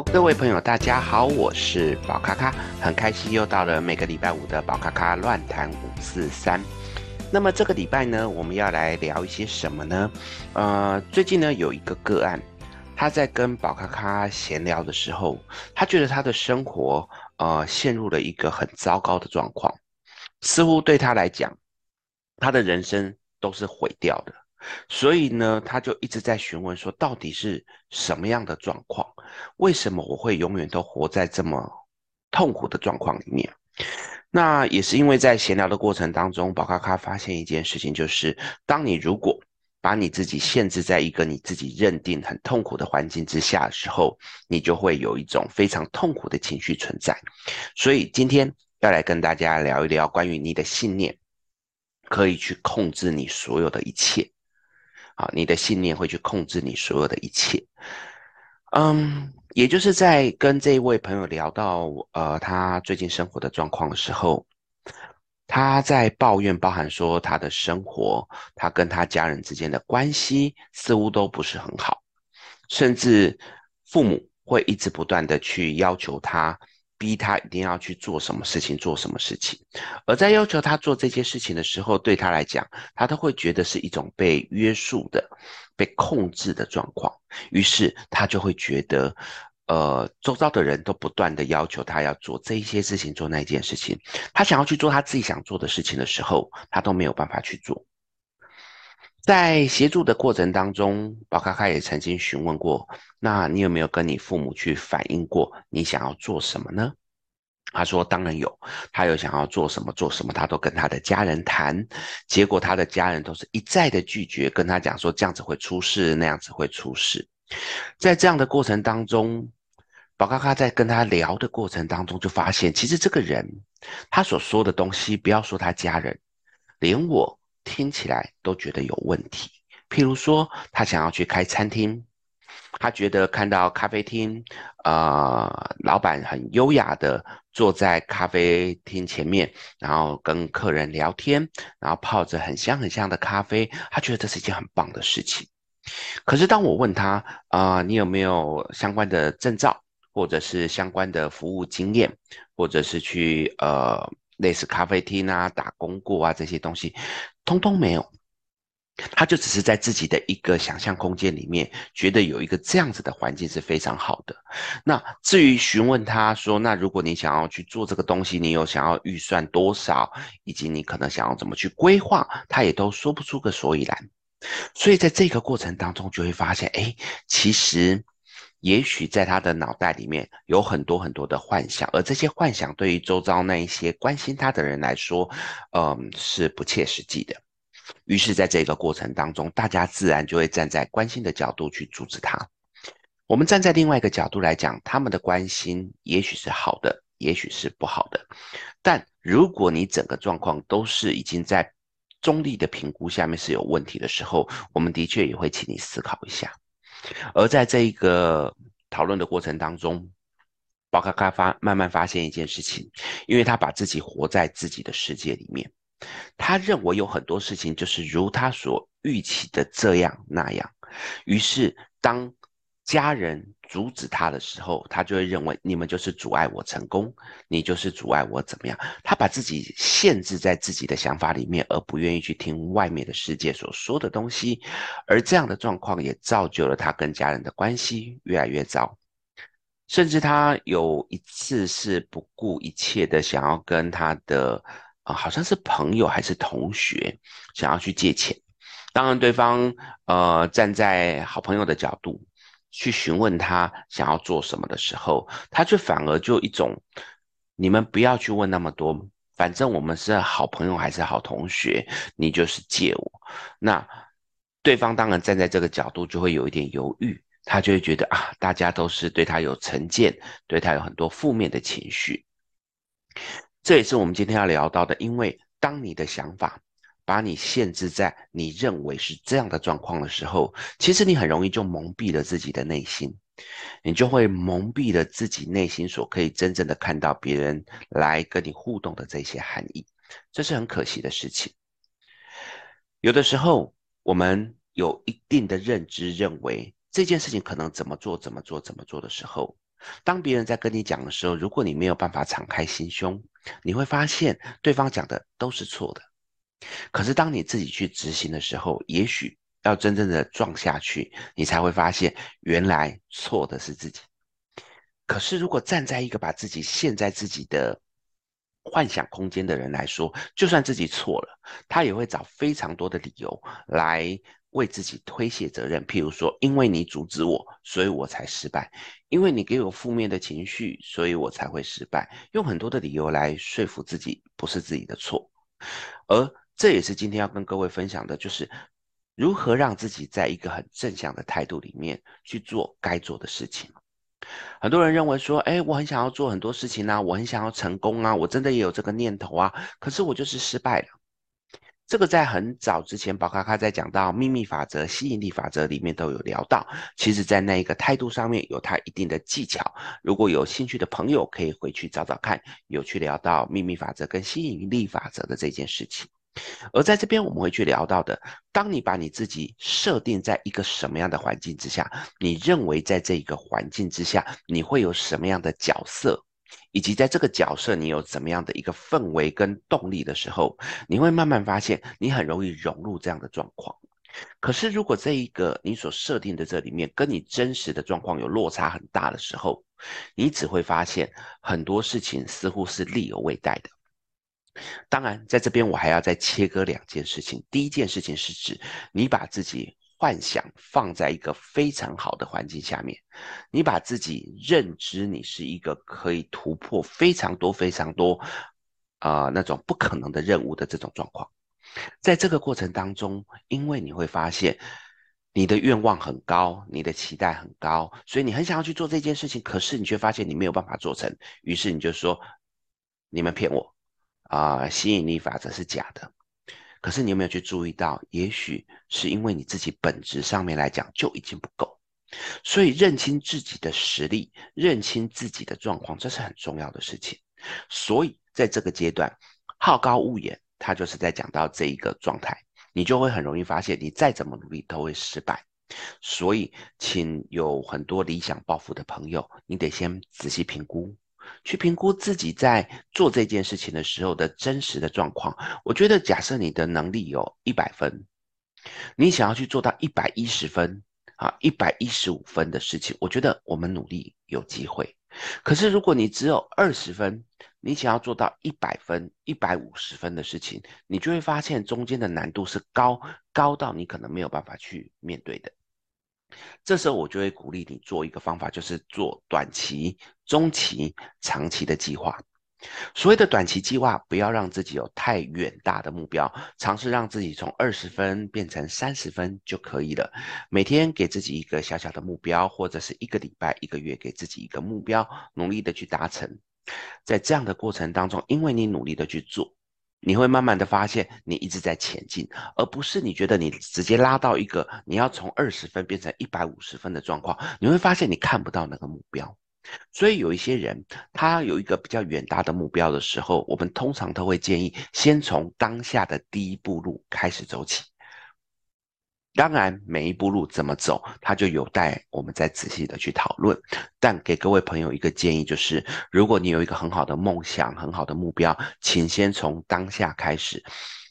各位朋友，大家好，我是宝咖咖，很开心又到了每个礼拜五的宝咖咖乱谈五四三。那么这个礼拜呢，我们要来聊一些什么呢？呃，最近呢有一个个案，他在跟宝咖咖闲聊的时候，他觉得他的生活呃陷入了一个很糟糕的状况，似乎对他来讲，他的人生都是毁掉的。所以呢，他就一直在询问说，到底是什么样的状况？为什么我会永远都活在这么痛苦的状况里面？那也是因为在闲聊的过程当中，宝咖咖发现一件事情，就是当你如果把你自己限制在一个你自己认定很痛苦的环境之下的时候，你就会有一种非常痛苦的情绪存在。所以今天要来跟大家聊一聊关于你的信念，可以去控制你所有的一切。啊，你的信念会去控制你所有的一切。嗯，也就是在跟这一位朋友聊到呃他最近生活的状况的时候，他在抱怨，包含说他的生活，他跟他家人之间的关系似乎都不是很好，甚至父母会一直不断的去要求他。逼他一定要去做什么事情，做什么事情，而在要求他做这些事情的时候，对他来讲，他都会觉得是一种被约束的、被控制的状况。于是他就会觉得，呃，周遭的人都不断的要求他要做这一些事情，做那件事情。他想要去做他自己想做的事情的时候，他都没有办法去做。在协助的过程当中，宝咖咖也曾经询问过。那你有没有跟你父母去反映过你想要做什么呢？他说当然有，他有想要做什么做什么，他都跟他的家人谈，结果他的家人都是一再的拒绝，跟他讲说这样子会出事，那样子会出事。在这样的过程当中，宝咖咖在跟他聊的过程当中就发现，其实这个人他所说的东西，不要说他家人，连我听起来都觉得有问题。譬如说，他想要去开餐厅。他觉得看到咖啡厅，呃，老板很优雅的坐在咖啡厅前面，然后跟客人聊天，然后泡着很香很香的咖啡，他觉得这是一件很棒的事情。可是当我问他，啊、呃，你有没有相关的证照，或者是相关的服务经验，或者是去呃类似咖啡厅啊打工过啊这些东西，通通没有。他就只是在自己的一个想象空间里面，觉得有一个这样子的环境是非常好的。那至于询问他说，那如果你想要去做这个东西，你有想要预算多少，以及你可能想要怎么去规划，他也都说不出个所以然。所以在这个过程当中，就会发现，哎，其实也许在他的脑袋里面有很多很多的幻想，而这些幻想对于周遭那一些关心他的人来说，嗯，是不切实际的。于是，在这个过程当中，大家自然就会站在关心的角度去阻止他。我们站在另外一个角度来讲，他们的关心也许是好的，也许是不好的。但如果你整个状况都是已经在中立的评估下面是有问题的时候，我们的确也会请你思考一下。而在这一个讨论的过程当中，宝咖咖发慢慢发现一件事情，因为他把自己活在自己的世界里面。他认为有很多事情就是如他所预期的这样那样，于是当家人阻止他的时候，他就会认为你们就是阻碍我成功，你就是阻碍我怎么样。他把自己限制在自己的想法里面，而不愿意去听外面的世界所说的东西，而这样的状况也造就了他跟家人的关系越来越糟，甚至他有一次是不顾一切的想要跟他的。啊，好像是朋友还是同学，想要去借钱。当然，对方呃站在好朋友的角度去询问他想要做什么的时候，他却反而就一种，你们不要去问那么多，反正我们是好朋友还是好同学，你就是借我。那对方当然站在这个角度就会有一点犹豫，他就会觉得啊，大家都是对他有成见，对他有很多负面的情绪。这也是我们今天要聊到的，因为当你的想法把你限制在你认为是这样的状况的时候，其实你很容易就蒙蔽了自己的内心，你就会蒙蔽了自己内心所可以真正的看到别人来跟你互动的这些含义，这是很可惜的事情。有的时候我们有一定的认知，认为这件事情可能怎么做怎么做怎么做的时候，当别人在跟你讲的时候，如果你没有办法敞开心胸，你会发现对方讲的都是错的。可是当你自己去执行的时候，也许要真正的撞下去，你才会发现原来错的是自己。可是如果站在一个把自己陷在自己的幻想空间的人来说，就算自己错了，他也会找非常多的理由来为自己推卸责任。譬如说，因为你阻止我，所以我才失败；因为你给我负面的情绪，所以我才会失败。用很多的理由来说服自己不是自己的错。而这也是今天要跟各位分享的，就是如何让自己在一个很正向的态度里面去做该做的事情。很多人认为说，哎，我很想要做很多事情啊，我很想要成功啊，我真的也有这个念头啊，可是我就是失败了。这个在很早之前，宝咖咖在讲到秘密法则、吸引力法则里面都有聊到。其实，在那一个态度上面有它一定的技巧。如果有兴趣的朋友，可以回去找找看，有去聊到秘密法则跟吸引力法则的这件事情。而在这边，我们会去聊到的，当你把你自己设定在一个什么样的环境之下，你认为在这一个环境之下，你会有什么样的角色，以及在这个角色你有怎么样的一个氛围跟动力的时候，你会慢慢发现，你很容易融入这样的状况。可是，如果这一个你所设定的这里面，跟你真实的状况有落差很大的时候，你只会发现很多事情似乎是力有未逮的。当然，在这边我还要再切割两件事情。第一件事情是指你把自己幻想放在一个非常好的环境下面，你把自己认知你是一个可以突破非常多非常多啊、那种不可能的任务的这种状况。在这个过程当中，因为你会发现你的愿望很高，你的期待很高，所以你很想要去做这件事情，可是你却发现你没有办法做成，于是你就说你们骗我。啊、吸引力法则是假的，可是你有没有去注意到？也许是因为你自己本质上面来讲就已经不够，所以认清自己的实力，认清自己的状况，这是很重要的事情。所以在这个阶段，好高骛远，他就是在讲到这一个状态，你就会很容易发现，你再怎么努力都会失败。所以，请有很多理想抱负的朋友，你得先仔细评估。去评估自己在做这件事情的时候的真实的状况。我觉得，假设你的能力有一百分，你想要去做到一百一十分啊，一百一十五分的事情，我觉得我们努力有机会。可是，如果你只有二十分，你想要做到一百分、一百五十分的事情，你就会发现中间的难度是高，高到你可能没有办法去面对的。这时候我就会鼓励你做一个方法，就是做短期、中期、长期的计划。所谓的短期计划，不要让自己有太远大的目标，尝试让自己从二十分变成三十分就可以了。每天给自己一个小小的目标，或者是一个礼拜、一个月给自己一个目标，努力的去达成。在这样的过程当中，因为你努力的去做。你会慢慢的发现，你一直在前进，而不是你觉得你直接拉到一个你要从二十分变成一百五十分的状况。你会发现你看不到那个目标，所以有一些人他有一个比较远大的目标的时候，我们通常都会建议先从当下的第一步路开始走起。当然，每一步路怎么走，它就有待我们再仔细的去讨论。但给各位朋友一个建议，就是如果你有一个很好的梦想、很好的目标，请先从当下开始。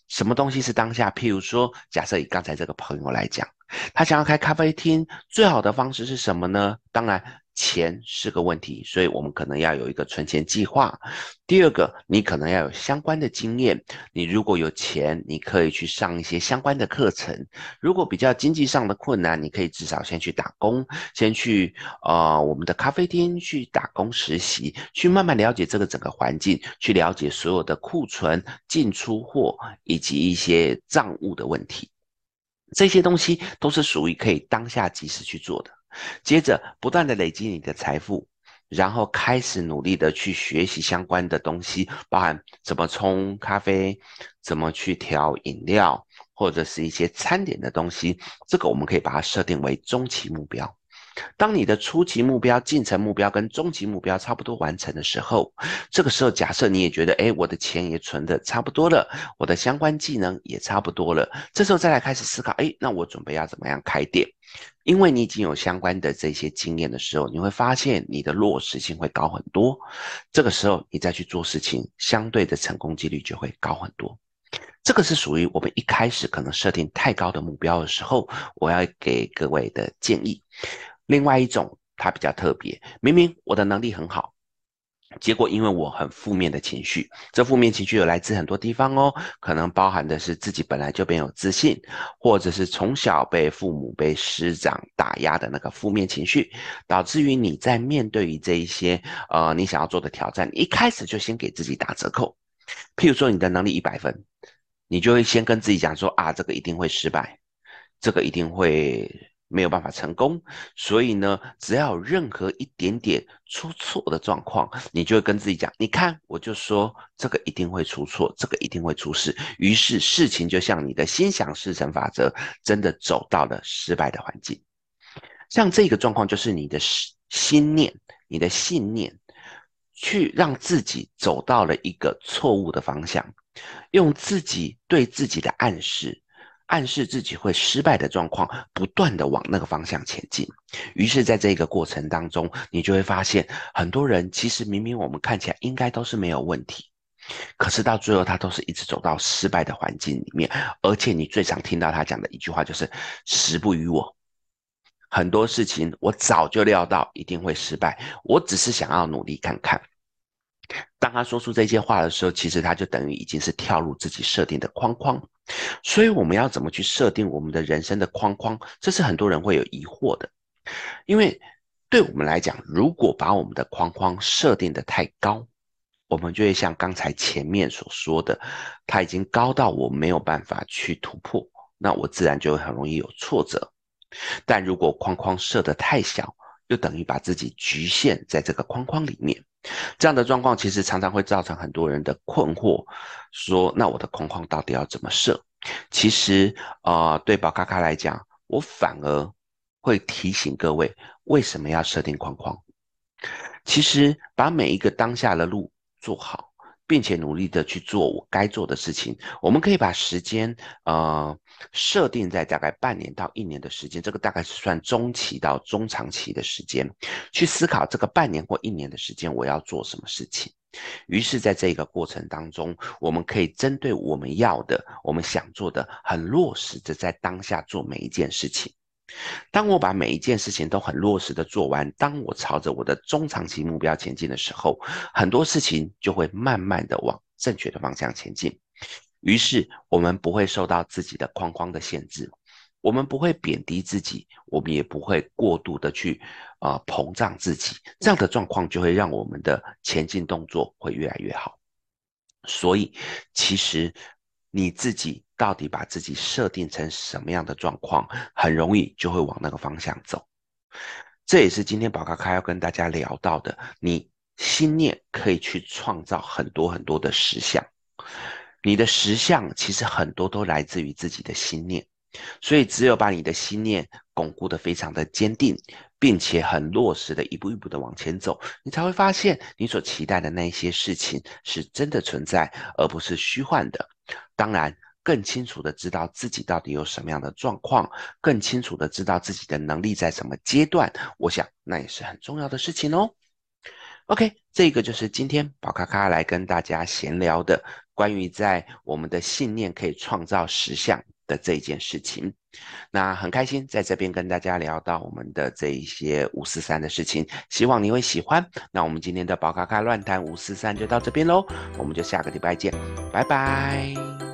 什么东西是当下？譬如说，假设以刚才这个朋友来讲，他想要开咖啡厅，最好的方式是什么呢？当然。钱是个问题，所以我们可能要有一个存钱计划。第二个，你可能要有相关的经验。你如果有钱，你可以去上一些相关的课程。如果比较经济上的困难，你可以至少先去打工，先去呃我们的咖啡厅去打工实习，去慢慢了解这个整个环境，去了解所有的库存、进出货以及一些账务的问题。这些东西都是属于可以当下及时去做的。接着不断的累积你的财富，然后开始努力的去学习相关的东西，包含怎么冲咖啡，怎么去调饮料，或者是一些餐点的东西。这个我们可以把它设定为中期目标。当你的初期目标、进程目标跟终极目标差不多完成的时候，这个时候假设你也觉得，哎，我的钱也存得差不多了，我的相关技能也差不多了，这时候再来开始思考，哎，那我准备要怎么样开店？因为你已经有相关的这些经验的时候，你会发现你的落实性会高很多。这个时候你再去做事情，相对的成功几率就会高很多。这个是属于我们一开始可能设定太高的目标的时候，我要给各位的建议。另外一种，它比较特别，明明我的能力很好。结果，因为我很负面的情绪，这负面情绪有来自很多地方哦，可能包含的是自己本来就没有自信，或者是从小被父母、被师长打压的那个负面情绪，导致于你在面对于这一些呃你想要做的挑战，一开始就先给自己打折扣。譬如说你的能力一百分，你就会先跟自己讲说啊，这个一定会失败，这个一定会。没有办法成功，所以呢，只要有任何一点点出错的状况，你就会跟自己讲：“你看，我就说这个一定会出错，这个一定会出事。”于是事情就像你的心想事成法则，真的走到了失败的环境。像这个状况，就是你的心念、你的信念，去让自己走到了一个错误的方向，用自己对自己的暗示。暗示自己会失败的状况，不断的往那个方向前进。于是，在这个过程当中，你就会发现，很多人其实明明我们看起来应该都是没有问题，可是到最后他都是一直走到失败的环境里面。而且，你最常听到他讲的一句话就是“时不与我”。很多事情我早就料到一定会失败，我只是想要努力看看。当他说出这些话的时候，其实他就等于已经是跳入自己设定的框框。所以我们要怎么去设定我们的人生的框框？这是很多人会有疑惑的。因为对我们来讲，如果把我们的框框设定得太高，我们就会像刚才前面所说的，它已经高到我没有办法去突破，那我自然就会很容易有挫折。但如果框框设得太小，就等于把自己局限在这个框框里面。这样的状况其实常常会造成很多人的困惑，说那我的框框到底要怎么设？其实啊、对宝咖咖来讲，我反而会提醒各位，为什么要设定框框？其实把每一个当下的路做好。并且努力的去做我该做的事情，我们可以把时间呃设定在大概半年到一年的时间，这个大概是算中期到中长期的时间，去思考这个半年或一年的时间我要做什么事情。于是，在这个过程当中，我们可以针对我们要的、我们想做的，很落实的在当下做每一件事情。当我把每一件事情都很落实的做完，当我朝着我的中长期目标前进的时候，很多事情就会慢慢的往正确的方向前进。于是我们不会受到自己的框框的限制，我们不会贬低自己，我们也不会过度的去啊、膨胀自己。这样的状况就会让我们的前进动作会越来越好。所以其实你自己。到底把自己设定成什么样的状况，很容易就会往那个方向走。这也是今天宝咖咖要跟大家聊到的。你心念可以去创造很多很多的实相，你的实相其实很多都来自于自己的心念。所以只有把你的心念巩固得非常的坚定，并且很落实的一步一步的往前走，你才会发现你所期待的那一些事情是真的存在，而不是虚幻的。当然。更清楚的知道自己到底有什么样的状况，更清楚的知道自己的能力在什么阶段，我想那也是很重要的事情哦。OK，这个就是今天宝咖咖来跟大家闲聊的关于在我们的信念可以创造实相的这件事情。那很开心在这边跟大家聊到我们的这一些五四三的事情，希望你会喜欢。那我们今天的宝咖咖乱谈五四三就到这边喽，我们就下个礼拜见，拜拜。